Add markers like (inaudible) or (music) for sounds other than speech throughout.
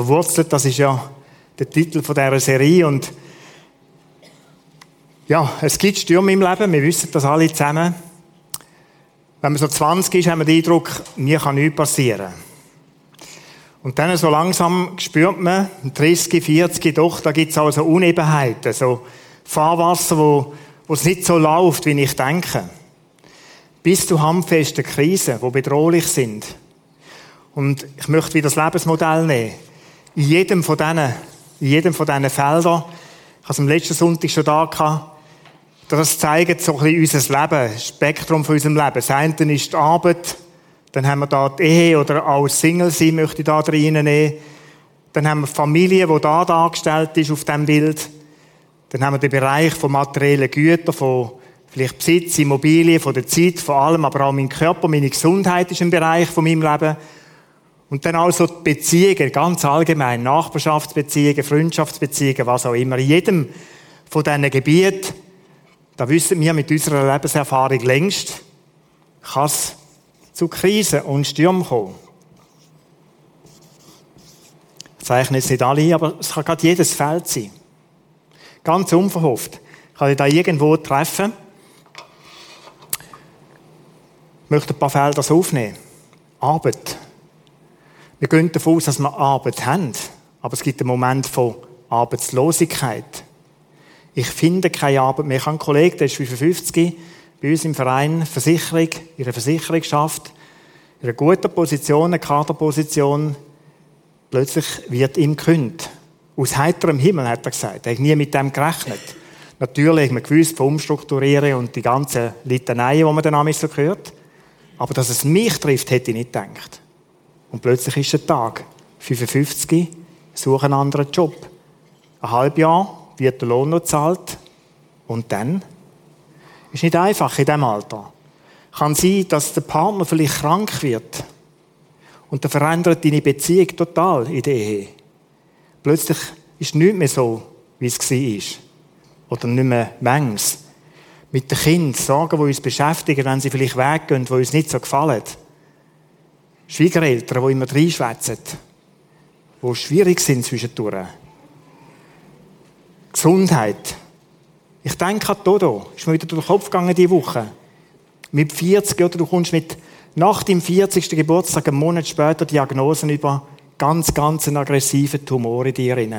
Verwurzelt, das ist ja der Titel von dieser Serie und ja, es gibt Stürme im Leben, wir wissen das alle zusammen. Wenn man so 20 ist, haben wir den Eindruck, mir kann nichts passieren. Und dann so langsam spürt man, 30, 40, doch, da gibt es also Unebenheiten, so Fahrwasser, wo, wo es nicht so läuft, wie ich denke. Bis zu handfesten Krisen, die bedrohlich sind. Und ich möchte wieder das Lebensmodell nehmen. In jedem von diesen, in jedem von diesen Feldern, ich habe es am letzten Sonntag schon da gehabt, das zeigt so ein bisschen unser Leben, das Spektrum von unserem Leben. Das eine ist die Arbeit, dann haben wir da die Ehe oder auch Single sein möchte ich da reinnehmen. Dann haben wir die Familie, die da dargestellt ist auf dem Bild. Dann haben wir den Bereich von materiellen Gütern, von vielleicht Besitz, Immobilien, von der Zeit, von allem, aber auch mein Körper, meine Gesundheit ist ein Bereich von meinem Leben. Und dann also die Beziehungen, ganz allgemein, Nachbarschaftsbeziehungen, Freundschaftsbeziehungen, was auch immer. In jedem von diesen Gebieten, da wissen wir mit unserer Lebenserfahrung längst, kann es zu Krisen und Stürmen kommen. Ich zeichne jetzt nicht alle, aber es kann gerade jedes Feld sein. Ganz unverhofft. Ich kann dich da irgendwo treffen. Ich möchte ein paar Felder aufnehmen. Arbeit. Wir gehen davon aus, dass wir Arbeit haben. Aber es gibt einen Moment von Arbeitslosigkeit. Ich finde keine Arbeit mehr. Ich habe einen Kollegen, der ist 55, bei uns im Verein Versicherung, ihre Versicherung schafft, in einer guten Position, eine Kaderposition. Plötzlich wird ihm gekündigt. Aus heiterem Himmel, hat er gesagt. Er hat nie mit dem gerechnet. Natürlich hat man gewusst von Umstrukturieren und die ganzen Litaneien, die man dann so hört. Aber dass es mich trifft, hätte ich nicht gedacht. Und plötzlich ist der Tag. 55, suche einen anderen Job. Ein halbes Jahr wird der Lohn noch gezahlt. Und dann? Ist nicht einfach in diesem Alter. Kann sein, dass der Partner vielleicht krank wird. Und dann verändert deine Beziehung total in der Ehe. Plötzlich ist nichts mehr so, wie es war. Oder nicht mehr manches. Mit den Kindern, Sorgen, die uns beschäftigen, wenn sie vielleicht weggehen, die uns nicht so gefallen. Schwiegereltern, die immer reinschwätzen, die schwierig sind zwischendurch. Gesundheit. Ich denke an Dodo. Ist mir wieder durch den Kopf gegangen diese Woche. Mit 40 oder du kommst mit nach dem 40. Geburtstag, einen Monat später, Diagnosen über ganz, ganz einen aggressiven Tumor in dir drin.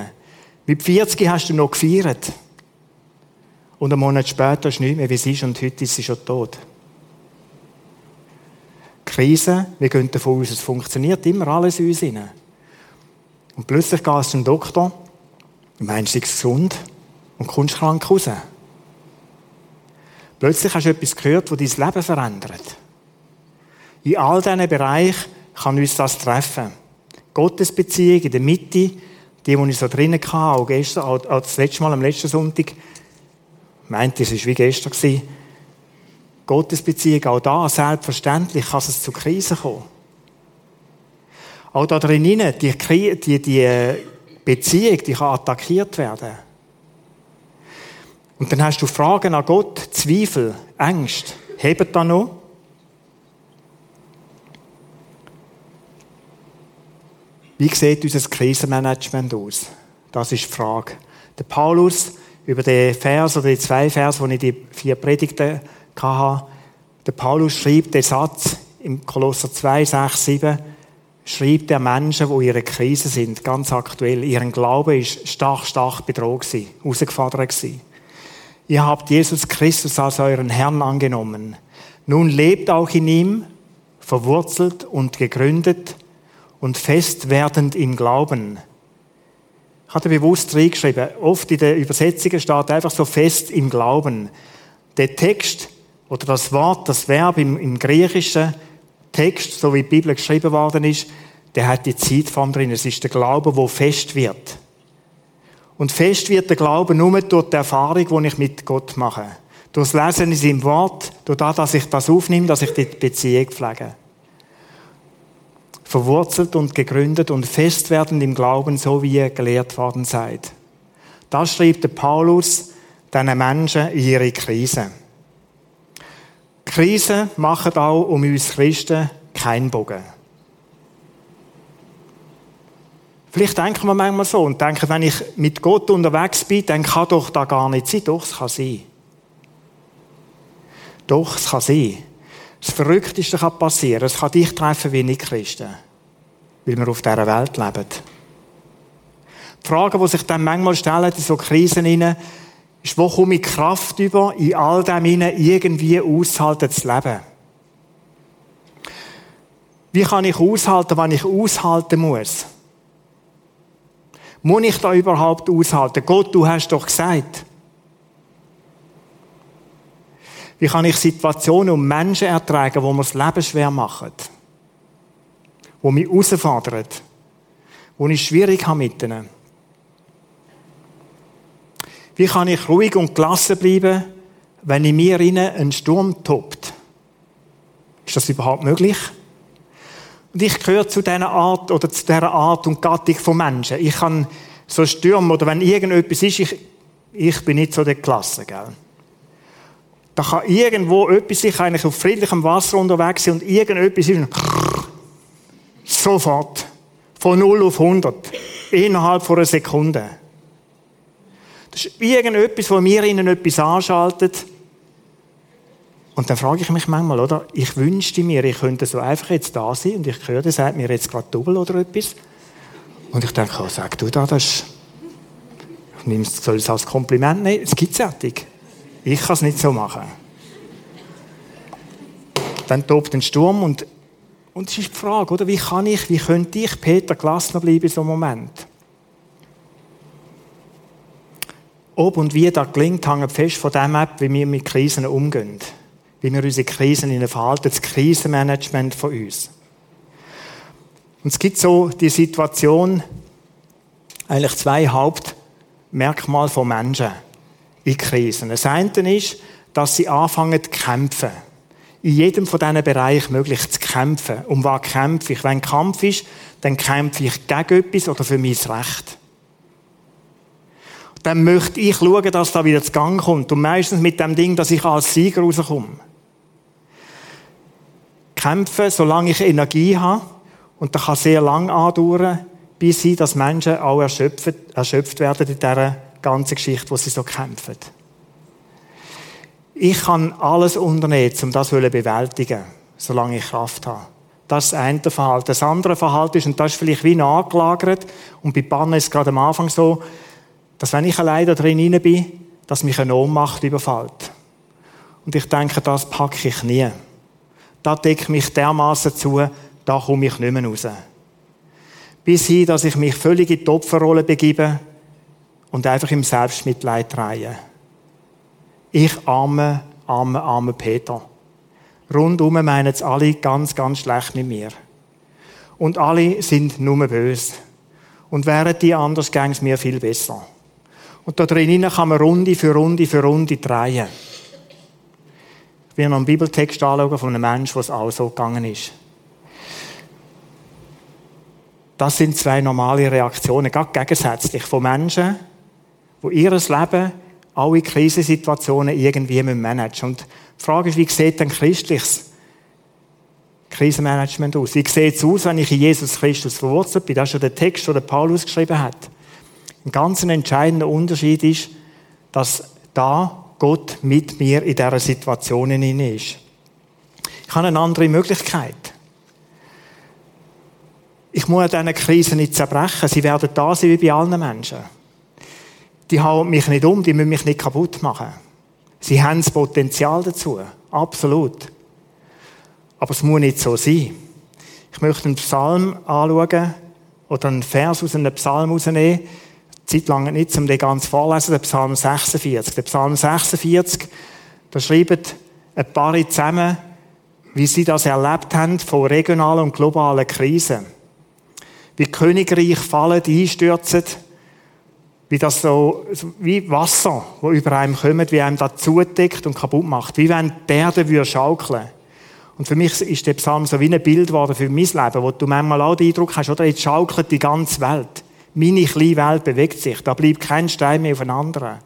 Mit 40 hast du noch gefeiert. Und einen Monat später ist nicht mehr, wie es ist, und heute ist sie schon tot. Krise, wir gehen davon aus, es funktioniert immer alles in uns rein. Und plötzlich gehst du zum Doktor, du meinst, du bist gesund und kommst krank raus. Plötzlich hast du etwas gehört, das dein Leben verändert. In all diesen Bereichen kann uns das treffen. Gottesbeziehung in der Mitte, die, die ich so drinnen hatte, auch gestern, auch das letzte Mal am letzten Sonntag, meinte, es war wie gestern, Gottesbeziehung, auch da, selbstverständlich kann es zu Krisen kommen. Auch da drinnen, die, die, die äh, Beziehung, die kann attackiert werden. Und dann hast du Fragen an Gott, Zweifel, Ängste. Hebt da noch? Wie sieht unser Krisenmanagement aus? Das ist die Frage. Der Paulus, über den Vers oder die zwei Vers, wo ich die vier Predigten hatte, der Paulus schreibt den Satz im Kolosser 2, 6, 7, schreibt der Menschen, die in ihrer Krise sind, ganz aktuell. Ihren Glaube ist stark, stark bedroht gewesen, herausgefordert gewesen. Ihr habt Jesus Christus als euren Herrn angenommen. Nun lebt auch in ihm, verwurzelt und gegründet und fest werdend im Glauben. Ich hatte bewusst reingeschrieben, oft in den Übersetzungen steht einfach so fest im Glauben. Der Text oder das Wort, das Verb im, im griechischen Text, so wie die Bibel geschrieben worden ist, der hat die Zeitform drin. Es ist der Glaube, wo fest wird. Und fest wird der Glaube nur durch die Erfahrung, die ich mit Gott mache. Durch das Lesen in seinem Wort, durch das, dass ich das aufnehme, dass ich die Beziehung pflege. Verwurzelt und gegründet und fest werden im Glauben, so wie ihr gelehrt worden seid. Das schreibt der Paulus diesen Menschen in ihre Krise. Krisen machen auch um uns Christen keinen Bogen. Vielleicht denken wir manchmal so und denken, wenn ich mit Gott unterwegs bin, dann kann doch da gar nicht sein. Doch, es kann sein. Doch, es kann sein. Das Verrückteste kann passieren. Es kann dich treffen wie nicht Christen. Weil wir auf dieser Welt leben. Die Frage, die sich dann manchmal stellen in so Krisen hinein, ist, wo komme ich Kraft über, in all dem hinein irgendwie aushalten zu leben? Wie kann ich aushalten, wenn ich aushalten muss? Muss ich da überhaupt aushalten? Gott, du hast doch gesagt. Wie kann ich Situationen und Menschen ertragen, wo mir das Leben schwer machen? Wo mich herausfordern? Wo ich schwierig habe mit? Wie kann ich ruhig und gelassen bleiben, wenn in mir ein Sturm tobt? Ist das überhaupt möglich? Und ich gehöre zu dieser Art oder zu dieser Art und Gattung von Menschen. Ich kann so stürmen oder wenn irgendetwas ist, ich, ich bin nicht so der Klasse, gell? Da kann irgendwo etwas, ich eigentlich auf friedlichem Wasser unterwegs sein und irgendetwas ist sofort von 0 auf 100 innerhalb von einer Sekunde. Das ist irgendetwas, wo mir ihnen etwas anschaltet und dann frage ich mich manchmal, oder? Ich wünschte mir, ich könnte so einfach jetzt da sein und ich höre, der sagt mir jetzt gerade Double oder etwas. Und ich denke, oh, sag du da, das ist, nimmst, soll es als Kompliment nehmen? Es gibt es Ich kann es nicht so machen. Dann tobt ein Sturm und, und es ist die Frage, oder? Wie kann ich, wie könnte ich Peter gelassen bleiben in so einem Moment? Ob und wie das gelingt, hängt fest von dem ab, wie wir mit Krisen umgehen wie wir unsere Krisen verhalten, das Krisenmanagement von uns. Und es gibt so die Situation, eigentlich zwei Hauptmerkmale von Menschen in Krisen. Das eine ist, dass sie anfangen zu kämpfen. In jedem von diesen Bereichen möglich zu kämpfen. Um was kämpfe ich? Wenn Kampf ist, dann kämpfe ich gegen etwas oder für mein Recht. Dann möchte ich schauen, dass da wieder zu Gang kommt. Und meistens mit dem Ding, dass ich als Sieger rauskomme kämpfen, solange ich Energie habe. Und das kann sehr lang andauern, bis sie, dass Menschen auch erschöpft, erschöpft werden in dieser ganzen Geschichte, wo sie so kämpfen. Ich kann alles unternehmen, um das zu bewältigen, solange ich Kraft habe. Das ist das eine Verhalten. Das andere Verhalten ist, und das ist vielleicht wie nachgelagert, und bei Bannen ist es gerade am Anfang so, dass wenn ich allein da drin bin, dass mich eine Ohnmacht überfällt. Und ich denke, das packe ich nie da decke ich mich dermaßen zu, da komme ich nicht mehr raus. Bis hin, dass ich mich völlig in die Opferrolle begebe und einfach im Selbstmitleid drehe. Ich arme, arme, arme Peter. Rundum meinen es alle ganz, ganz schlecht mit mir. Und alle sind nur böse. Und wären die anders, ging es mir viel besser. Und da drinnen kann man Runde für Runde für Runde drehen. Ich will noch einen Bibeltext anschauen von einem Menschen, was auch so gegangen ist. Das sind zwei normale Reaktionen, gerade gegensätzlich von Menschen, die ihr Leben alle Krisensituationen irgendwie managen müssen. Und die Frage ist, wie sieht denn christliches Krisenmanagement aus? Wie sieht es aus, wenn ich in Jesus Christus verwurzelt bin? Das ist ja der Text, den Paulus geschrieben hat. Ein ganz entscheidender Unterschied ist, dass da Gott mit mir in dieser Situation ist. Ich habe eine andere Möglichkeit. Ich muss diese Krise nicht zerbrechen. Sie werden da sein wie bei allen Menschen. Die hauen mich nicht um, die müssen mich nicht kaputt machen. Sie haben das Potenzial dazu. Absolut. Aber es muss nicht so sein. Ich möchte einen Psalm anschauen oder einen Vers aus einem Psalm rausnehmen. Zeit lang nicht, um den ganz vorlesen, der Psalm 46. Der Psalm 46, da schreiben ein paar zusammen, wie sie das erlebt haben von regionalen und globalen Krisen. Wie Königreich fallen, einstürzen, wie das so, wie Wasser, wo über einem kommt, wie einem das zudeckt und kaputt macht. Wie wenn die Erde schaukeln. Und für mich ist der Psalm so wie ein Bild geworden für mein Leben, wo du manchmal auch den Eindruck hast, oder jetzt schaukelt die ganze Welt. Meine kleine Welt bewegt sich. Da bleibt kein Stein mehr auf den anderen.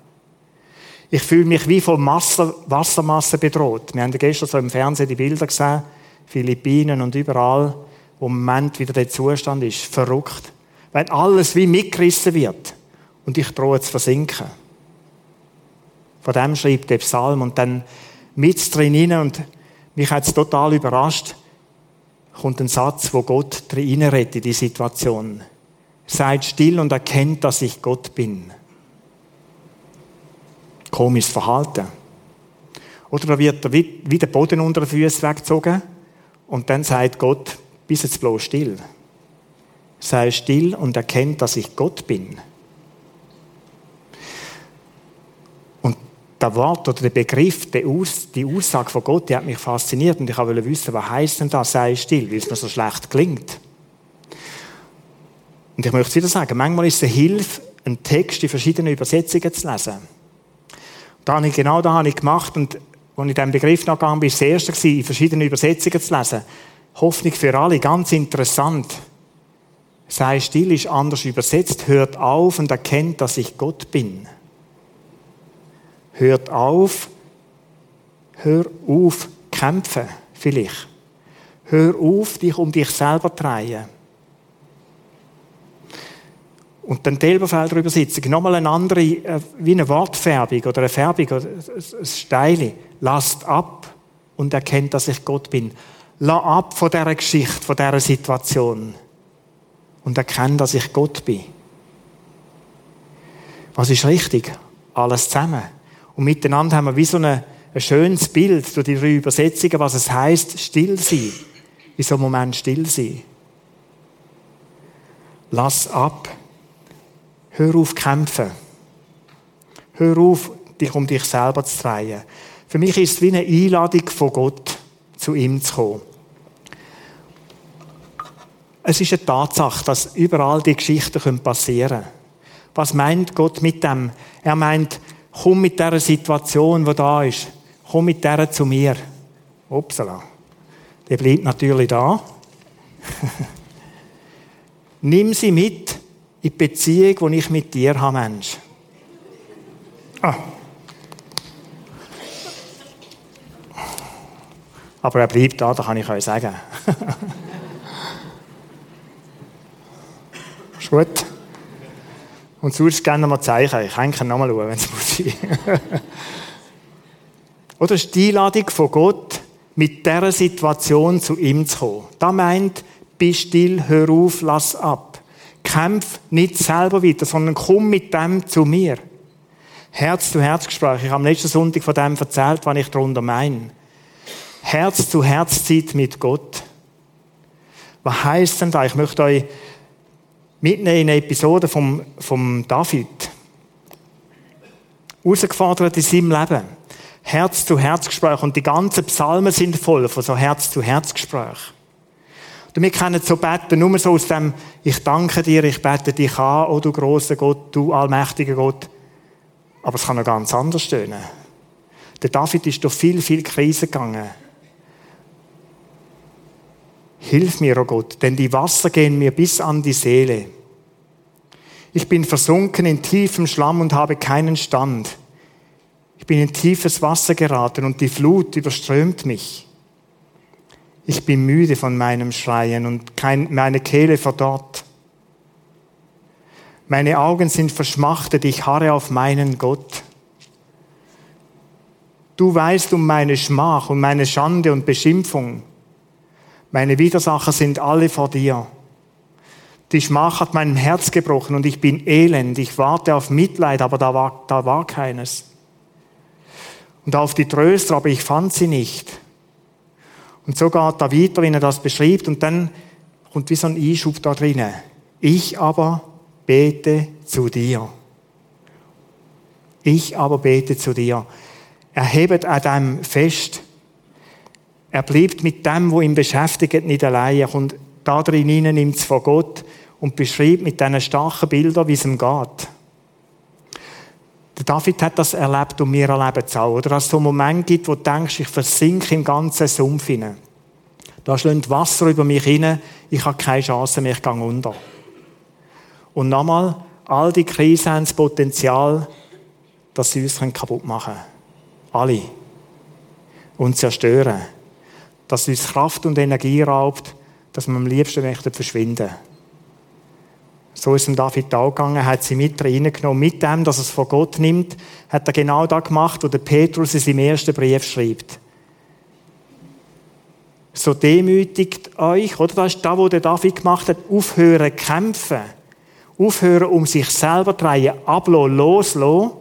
Ich fühle mich wie von Masse, Wassermassen bedroht. Wir haben gestern so im Fernsehen die Bilder gesehen, Philippinen und überall, wo im Moment wieder der Zustand ist. Verrückt. wenn alles wie mitgerissen wird und ich drohe zu versinken. Von dem schreibt der Psalm und dann mit drin und mich hat es total überrascht, kommt ein Satz, wo Gott drin redet in die Situation. Seid still und erkennt, dass ich Gott bin. Komisches Verhalten. Oder da wird wie der Boden unter den Füßen weggezogen und dann sagt Gott, bis jetzt bloß still. Sei still und erkennt, dass ich Gott bin. Und der Wort oder der Begriff, die Aussage von Gott, die hat mich fasziniert und ich wollte wissen, was heißt denn das, sei still, weil es mir so schlecht klingt. Und ich möchte es wieder sagen, manchmal ist es eine Hilfe, einen Text in verschiedenen Übersetzungen zu lesen. Da habe ich, genau das habe ich gemacht und als ich diesem Begriff nachgegangen bin, war das erste, in verschiedenen Übersetzungen zu lesen. Hoffnung für alle, ganz interessant. Sei still ist anders übersetzt. Hört auf und erkennt, dass ich Gott bin. Hört auf, hör auf, kämpfen, vielleicht. Hör auf, dich um dich selber zu drehen. Und dann die Elberfelder Übersetzung, nochmal eine andere, äh, wie eine Wortfärbung oder eine Färbung ein Steile. Lasst ab und erkennt, dass ich Gott bin. Lass ab von dieser Geschichte, von dieser Situation. Und erkennt, dass ich Gott bin. Was ist richtig? Alles zusammen. Und miteinander haben wir wie so ein, ein schönes Bild durch die drei Übersetzungen, was es heißt, still sein. In so einem Moment still sein. Lass ab. Hör auf kämpfen. Hör auf, dich um dich selber zu drehen. Für mich ist es wie eine Einladung von Gott, zu ihm zu kommen. Es ist eine Tatsache, dass überall die Geschichten passieren können. Was meint Gott mit dem? Er meint, komm mit dieser Situation, die da ist. Komm mit der zu mir. Upsala. Der bleibt natürlich da. (laughs) Nimm sie mit in die Beziehung, die ich mit dir habe, Mensch. Ah. Aber er bleibt da, da kann ich euch sagen. (laughs) Ist gut? Und sonst gerne mal zeigen. Ich kann nochmal schauen, wenn (laughs) es muss sein. Oder ist die Einladung von Gott, mit dieser Situation zu ihm zu kommen. Da meint, bist still, hör auf, lass ab kämpf nicht selber weiter, sondern komm mit dem zu mir. Herz-zu-Herz-Gespräch. Ich habe am letzten Sonntag von dem erzählt, was ich darunter meine. Herz-zu-Herz-Zeit mit Gott. Was heißt denn da? Ich möchte euch mitnehmen in eine Episode vom, vom David. Herausgefordert in seinem Leben. Herz-zu-Herz-Gespräch. Und die ganzen Psalmen sind voll von so Herz-zu-Herz-Gespräch. Und wir kennen so beten nur so aus dem, ich danke dir, ich bete dich an, oh du großer Gott, du allmächtiger Gott. Aber es kann noch ganz anders stehen. Der David ist durch viel, viel Krisen gegangen. Hilf mir, oh Gott, denn die Wasser gehen mir bis an die Seele. Ich bin versunken in tiefem Schlamm und habe keinen Stand. Ich bin in tiefes Wasser geraten und die Flut überströmt mich. Ich bin müde von meinem Schreien und kein, meine Kehle verdorrt. Meine Augen sind verschmachtet, ich harre auf meinen Gott. Du weißt um meine Schmach und meine Schande und Beschimpfung. Meine Widersacher sind alle vor dir. Die Schmach hat meinem Herz gebrochen und ich bin elend. Ich warte auf Mitleid, aber da war, da war keines. Und auf die Tröster, aber ich fand sie nicht. Und so geht da weiter, wenn er das beschreibt, und dann kommt wie so ein Einschub da drinnen. Ich aber bete zu dir. Ich aber bete zu dir. Er hebt an dem fest. Er bleibt mit dem, wo ihn beschäftigt, nicht allein. Er kommt da drin hinein, nimmt es von Gott und beschreibt mit diesen starken Bildern, wie es ihm geht. Der David hat das erlebt und wir erleben es auch. Oder dass es so einen Moment gibt, wo du denkst, ich versinke im ganzen Sumpf hinein. Da schlägt Wasser über mich hinein, ich habe keine Chance mehr, ich gehe unter. Und nochmal, all die Krisen haben das Potenzial, dass sie uns kaputt machen können. Alle. Und zerstören. Dass es uns Kraft und Energie raubt, dass wir am liebsten möchten verschwinden. So ist es David auch gegangen, hat sie mit reingenommen. Mit dem, dass er es von Gott nimmt, hat er genau das gemacht, was der Petrus in seinem ersten Brief schreibt. So demütigt euch, oder? Das ist das, was der David gemacht hat. Aufhören kämpfen. Aufhören, um sich selber zu drehen. Ablassen, loslassen.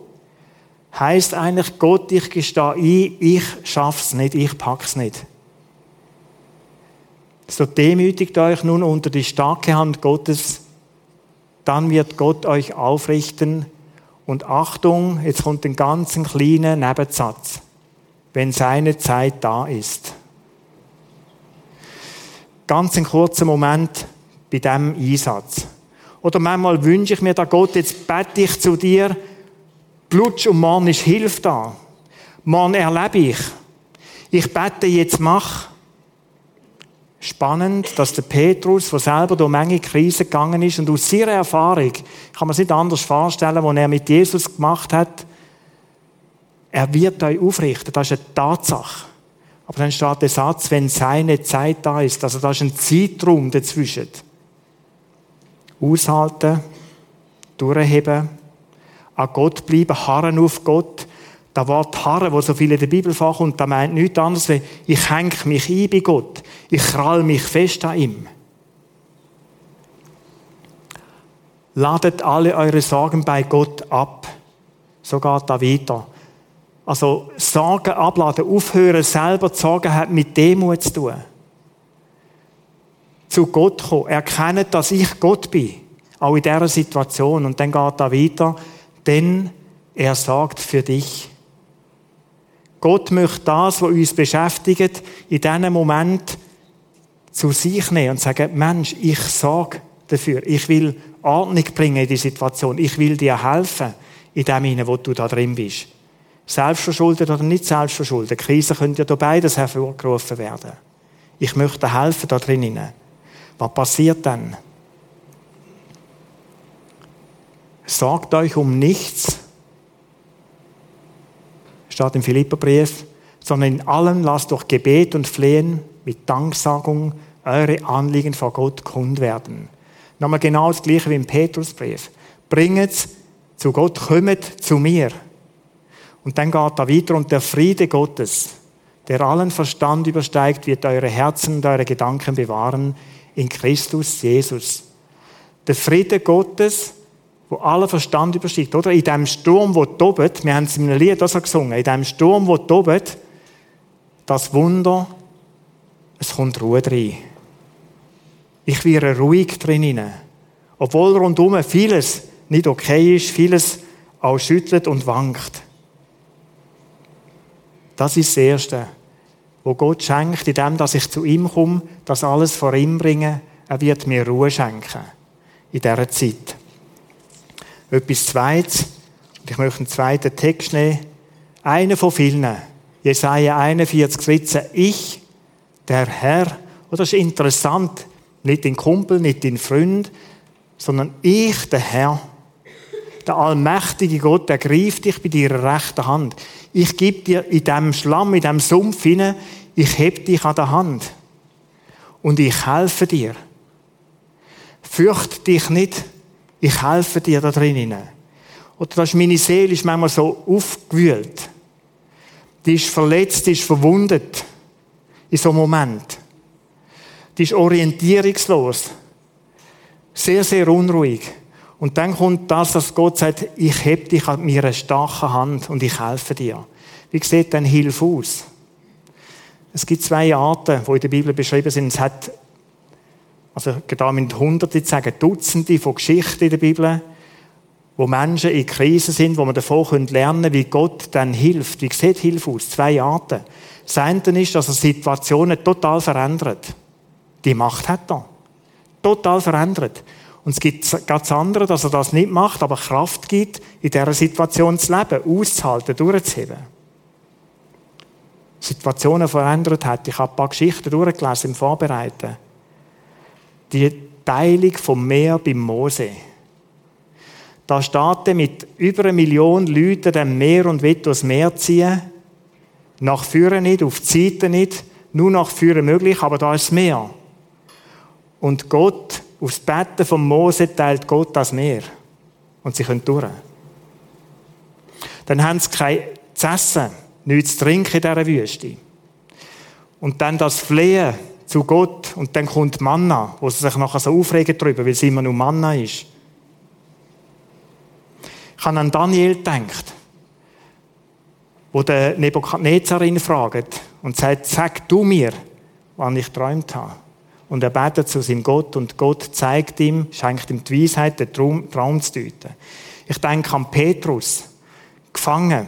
Heißt eigentlich, Gott, ich gestehe ein, ich schaff's nicht, ich pack's nicht. So demütigt euch nun unter die starke Hand Gottes, dann wird Gott euch aufrichten. Und Achtung, jetzt kommt ein ganz kleiner Nebensatz. Wenn seine Zeit da ist. Ganz ein kurzer Moment bei diesem Einsatz. Oder manchmal wünsche ich mir, da Gott, jetzt bete ich zu dir, Blutsch und morgen ist Hilfe da. Morgen erlebe ich. Ich bete jetzt, mach. Spannend, dass der Petrus, der selber durch Menge Krisen gegangen ist und aus seiner Erfahrung, kann man sich nicht anders vorstellen, was er mit Jesus gemacht hat, er wird euch aufrichten. Das ist eine Tatsache. Aber dann steht der Satz, wenn seine Zeit da ist. Also da ist ein Zeitraum dazwischen. Aushalten, durchheben, an Gott bleiben, harren auf Gott. Das Wort harren, wo so viel in der Bibel vorkommt, da meint nichts anderes, wie ich hänge mich ein bei Gott. Ich krall mich fest an ihm. Ladet alle eure Sorgen bei Gott ab. So geht da weiter. Also Sorgen abladen, aufhören, selber zu sorgen, hat mit Demut zu tun. Zu Gott kommen, erkennen, dass ich Gott bin. Auch in dieser Situation. Und dann geht da weiter, denn er sorgt für dich. Gott möchte das, was uns beschäftigt, in diesem Moment zu sich nehmen und sagen, Mensch, ich sorge dafür. Ich will Ordnung bringen in die Situation. Ich will dir helfen in dem wo du da drin bist. Selbstverschuldet oder nicht selbstverschuldet. Krisen können ja da beides hervorgerufen werden. Ich möchte helfen da drinnen. Was passiert dann? Sorgt euch um nichts, steht im Philipperbrief, sondern in allem lasst durch Gebet und Flehen mit Danksagung eure Anliegen vor Gott kund werden. Nochmal genau das Gleiche wie im Petrusbrief. Bringet zu Gott, kommet zu mir. Und dann geht er weiter und der Friede Gottes, der allen Verstand übersteigt, wird eure Herzen und eure Gedanken bewahren in Christus Jesus. Der Friede Gottes, wo aller Verstand übersteigt, oder? In dem Sturm, wo tobet, wir haben es in einem Lied auch so gesungen, in dem Sturm, wo tobet, das Wunder, es kommt Ruhe rein. Ich wäre ruhig drinnen. Obwohl rundum vieles nicht okay ist, vieles auch schüttelt und wankt. Das ist das Erste, wo Gott schenkt, indem dass ich zu ihm komme, das alles vor ihm bringe. Er wird mir Ruhe schenken in dieser Zeit. Etwas Zweites, und ich möchte einen zweiten Text nehmen. Einer von vielen. Jesaja 41, 13. Ich, der Herr, und das ist interessant, nicht den Kumpel, nicht den Freund, sondern ich, der Herr, der allmächtige Gott, der greift dich bei deiner rechten Hand. Ich gebe dir in dem Schlamm, in dem Sumpf hinein, ich heb dich an der Hand. Und ich helfe dir. Fürcht dich nicht, ich helfe dir da drinnen. Oder das ist meine Seele ist manchmal so aufgewühlt. Die ist verletzt, die ist verwundet. In so einem Moment. Die ist orientierungslos. Sehr, sehr unruhig. Und dann kommt das, dass Gott sagt, ich heb dich an mir eine starke Hand und ich helfe dir. Wie sieht denn Hilfe aus? Es gibt zwei Arten, die in der Bibel beschrieben sind. Es hat, also da mit Hunderte zu sagen, Dutzende von Geschichten in der Bibel, wo Menschen in Krisen sind, wo man davon lernen können, wie Gott dann hilft. Wie sieht Hilfe aus? Zwei Arten. Das eine ist, dass er Situationen total verändert. Die Macht hat er. Total verändert. Und es gibt ganz andere, dass er das nicht macht, aber Kraft gibt, in dieser Situation zu leben, auszuhalten, durchzuheben. Situationen verändert hat. Ich habe ein paar Geschichten durchgelesen im Vorbereiten. Die Teilung vom Meer beim Mose. Da steht mit über einer Million Leuten dem Meer und will durchs Meer ziehen. Nach vorne nicht, auf die Seite nicht, nur nach vorne möglich, aber da ist das Meer. Und Gott Aufs Betten von Mose teilt Gott das Meer. Und sie können durch. Dann haben sie kein zu essen, nichts zu trinken in dieser Wüste. Und dann das Flehen zu Gott und dann kommt Manna, wo sie sich nachher so aufregen darüber, weil es immer nur Manna ist. Ich habe an Daniel gedacht, wo der Nebukadnezar ihn fragt und sagt, sag du mir, wann ich träumt habe. Und er betet zu seinem Gott und Gott zeigt ihm, schenkt ihm die Weisheit, den Traum, Traum zu deuten. Ich denke an Petrus, gefangen.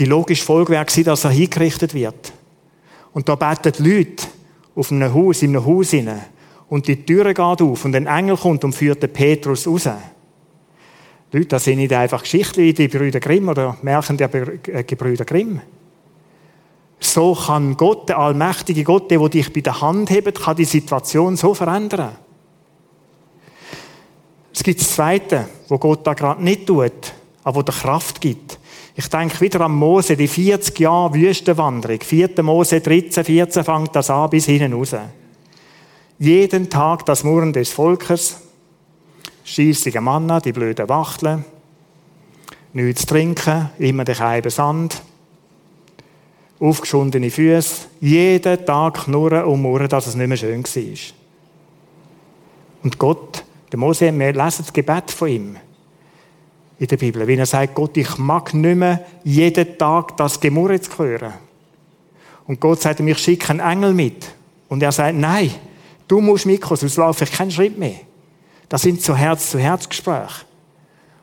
Die logische Folge wäre dass er hingerichtet wird. Und da beten Leute auf einem Haus, in einem Haus hinein. Und die Türe geht auf und ein Engel kommt und führt den Petrus raus. Leute, das sind nicht einfach Geschichten wie die Brüder Grimm oder Märchen der äh, Gebrüder Grimm. So kann Gott, der allmächtige Gott, der, der dich bei der Hand hebt, kann die Situation so verändern. Es gibt das Zweite, wo Gott da gerade nicht tut, aber wo der Kraft gibt. Ich denke wieder an Mose, die 40 Jahre Wüstenwanderung. 4. Mose 13, 14 fängt das an bis hinten raus. Jeden Tag das Murren des Volkes, scheissige Manna, die blöden Wachteln, nichts zu trinken, immer der Scheibe Sand, aufgeschundene Füße, jeden Tag knurren und murren, dass es nicht mehr schön war. Und Gott, der Mose, wir lesen das Gebet von ihm in der Bibel, wenn er sagt, Gott, ich mag nicht mehr jeden Tag das Gemurre zu hören. Und Gott sagt ihm, ich schicke einen Engel mit. Und er sagt, nein, du musst mitkommen, sonst laufe ich keinen Schritt mehr. Das sind so Herz-zu-Herz-Gespräche.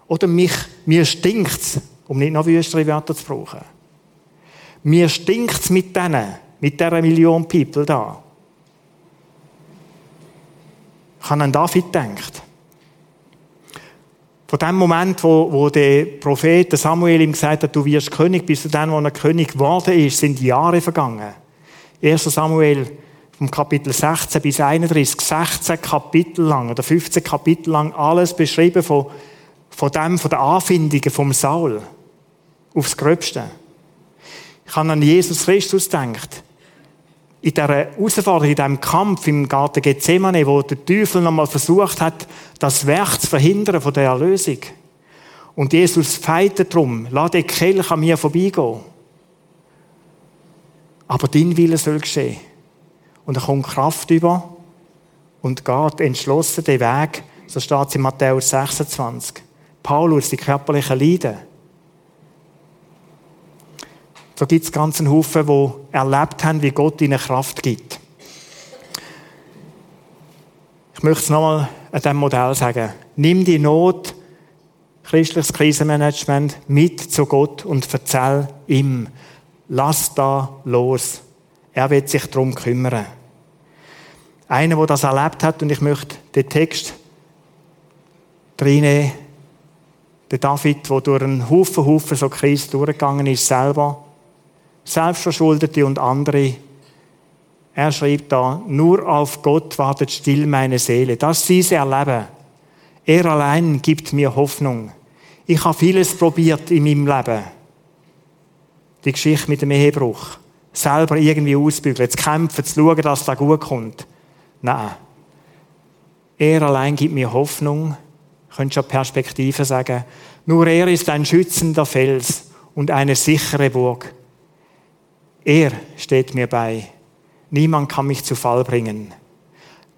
Oder mich, mir stinkt's, um nicht noch wüstere Wörter zu brauchen. Mir stinkt's mit denen, mit dieser Million People da. Ich habe an David gedacht. Von dem Moment, wo, wo der Prophet Samuel ihm gesagt hat, du wirst König, bis zu dem, wo er König geworden ist, sind Jahre vergangen. 1. Samuel vom Kapitel 16 bis 31, 16 Kapitel lang oder 15 Kapitel lang alles beschrieben von, von dem, von den Anfindungen vom Saul. Aufs Gröbste. Ich habe an Jesus Christus gedacht in dieser Herausforderung, in diesem Kampf im Garten Gethsemane, wo der Teufel nochmal versucht hat, das Werk zu verhindern von der Erlösung. Und Jesus feitet darum, lass den Kelch an mir vorbeigehen. Aber dein Wille soll geschehen. Und er kommt Kraft über und geht entschlossen den Weg, so steht es in Matthäus 26. Paulus, die körperlichen Leiden, so gibt es ganz einen Haufen, die erlebt haben, wie Gott ihnen Kraft gibt. Ich möchte es nochmal an diesem Modell sagen. Nimm die Not, christliches Krisenmanagement, mit zu Gott und erzähl ihm. Lass da los. Er wird sich darum kümmern. Einer, der das erlebt hat, und ich möchte den Text reinnehmen, der David, der durch einen Haufen, Haufen so Krise durchgegangen ist, selber, Selbstverschuldete und andere. Er schreibt da, nur auf Gott wartet still meine Seele. Das sie erleben. Er allein gibt mir Hoffnung. Ich habe vieles probiert in meinem Leben. Die Geschichte mit dem Ehebruch. Selber irgendwie ausbügeln, zu kämpfen, zu schauen, dass da gut kommt. Nein. Er allein gibt mir Hoffnung. Ich könnte schon Perspektive sagen. Nur er ist ein schützender Fels und eine sichere Burg. Er steht mir bei. Niemand kann mich zu Fall bringen.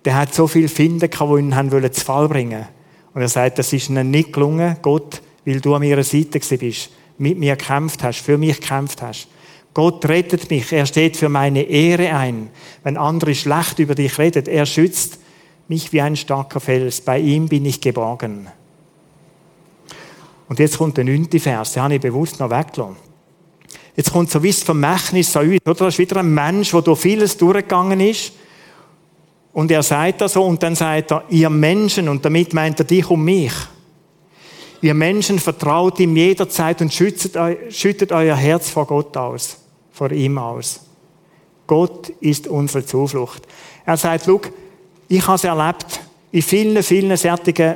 Der hat so viel Finden gehabt, die ihn zu Fall bringen. Und er sagt, das ist ihnen nicht gelungen, Gott, weil du an meiner Seite bist, mit mir gekämpft hast, für mich gekämpft hast. Gott rettet mich, er steht für meine Ehre ein. Wenn andere schlecht über dich redet, er schützt mich wie ein starker Fels. Bei ihm bin ich geborgen. Und jetzt kommt der neunte Vers, den habe ich bewusst noch weggelassen. Jetzt kommt so wie das Vermächtnis an uns, oder? Das ist wieder ein Mensch, der durch vieles durchgegangen ist. Und er sagt das so, und dann sagt er, ihr Menschen, und damit meint er dich und mich. Ihr Menschen vertraut ihm jederzeit und schüttet, schüttet euer Herz vor Gott aus, vor ihm aus. Gott ist unsere Zuflucht. Er sagt, look, ich habe es erlebt, in vielen, vielen sertigen,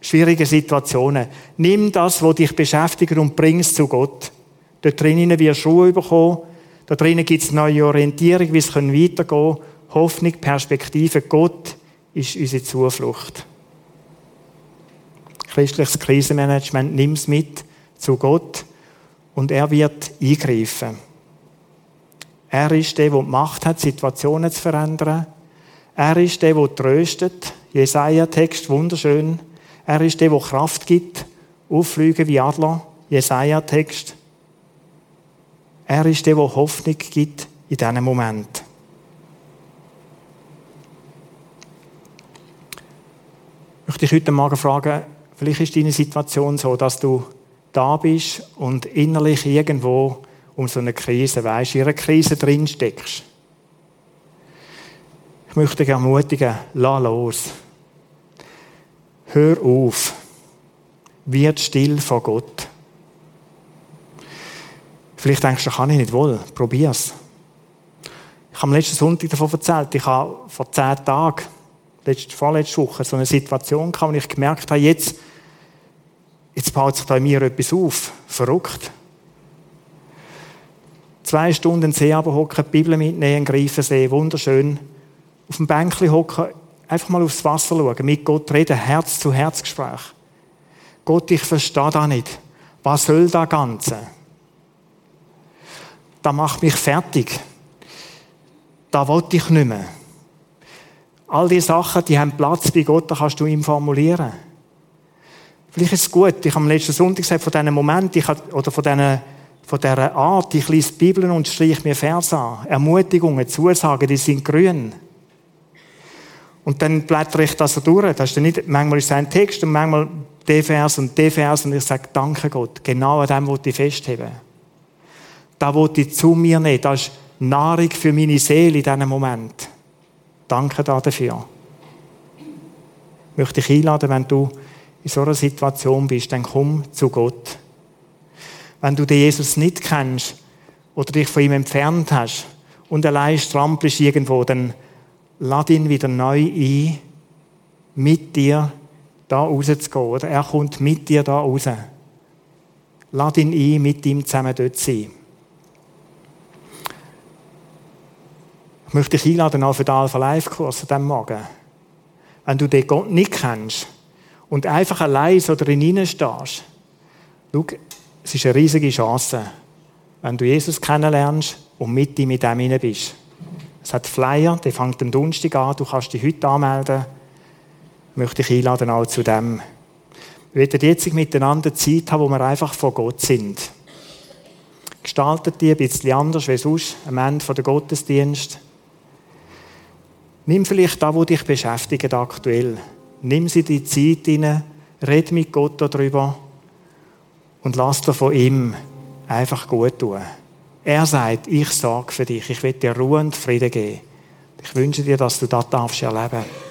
schwierigen Situationen. Nimm das, was dich beschäftigt und bring es zu Gott. Dort drinnen wirst du Ruhe bekommen. Da drinnen gibt es neue Orientierung, wie es weitergehen kann. Hoffnung, Perspektive. Gott ist unsere Zuflucht. Christliches Krisenmanagement nimmt es mit zu Gott und er wird eingreifen. Er ist der, der die Macht hat, Situationen zu verändern. Er ist der, der tröstet. Jesaja-Text, wunderschön. Er ist der, der Kraft gibt. Auffliegen wie Adler. Jesaja-Text. Er ist der, der Hoffnung gibt in diesem Moment. Ich möchte dich heute Morgen fragen, vielleicht ist deine Situation so, dass du da bist und innerlich irgendwo um so eine Krise, weißt, in einer Krise drin steckst. Ich möchte dich ermutigen, lass los. Hör auf. Wird still vor Gott. Vielleicht denkst du, kann ich nicht wohl. Probier's. Ich habe am letzten Sonntag davon erzählt. Ich habe vor zehn Tagen, letzte, vorletzte Woche, so eine Situation gehabt, wo ich gemerkt habe, jetzt, jetzt baut sich da in mir etwas auf. Verrückt. Zwei Stunden See hocken, die Bibel mitnehmen, greifen See, wunderschön. Auf dem Bänkchen hocken, einfach mal aufs Wasser schauen, mit Gott reden, Herz zu Herz Gespräch. Gott, ich verstehe da nicht. Was soll das Ganze? Das macht mich fertig. Da wollte ich nicht mehr. All diese Sachen, die haben Platz bei Gott, da kannst du ihm formulieren. Vielleicht ist es gut, ich habe am letzten Sonntag gesagt, von diesen Momenten, oder von diesen von dieser Art, ich lese die Bibel und streiche mir Vers an. Ermutigungen, Zusagen, die sind grün. Und dann blättere ich das so durch. Das ist nicht, manchmal ist es ein Text und manchmal der Vers und der Vers und ich sage, danke Gott. Genau an dem wollte ich festheben. Da wollte ich zu mir nehmen. Das ist Nahrung für meine Seele in diesem Moment. Danke dafür. Ich möchte dich einladen, wenn du in so einer Situation bist, dann komm zu Gott. Wenn du den Jesus nicht kennst oder dich von ihm entfernt hast und allein strampelst irgendwo, dann lad ihn wieder neu ein, mit dir da rauszugehen. Oder er kommt mit dir da raus. Lad ihn ein, mit ihm zusammen dort zu sein. Ich möchte dich einladen auch für den Alpha Life Kurs an diesem Morgen. Wenn du den Gott nicht kennst und einfach allein so drin stehst, schau, es ist eine riesige Chance, wenn du Jesus kennenlernst und mit ihm in dem hinein bist. Es hat Flyer, der fängt am Donnerstag an, du kannst dich heute anmelden. Ich möchte dich einladen auch zu dem. Wir werden jetzt miteinander Zeit haben, wo wir einfach vor Gott sind. Gestaltet die ein bisschen anders, wie sonst am Ende der Gottesdienst. Nimm vielleicht das, was dich beschäftigt aktuell. Nimm sie die Zeit rein, red mit Gott darüber und lass dir von ihm einfach gut tun. Er sagt, ich sorge für dich, ich will dir Ruhe und Frieden geben. Ich wünsche dir, dass du das erleben darfst.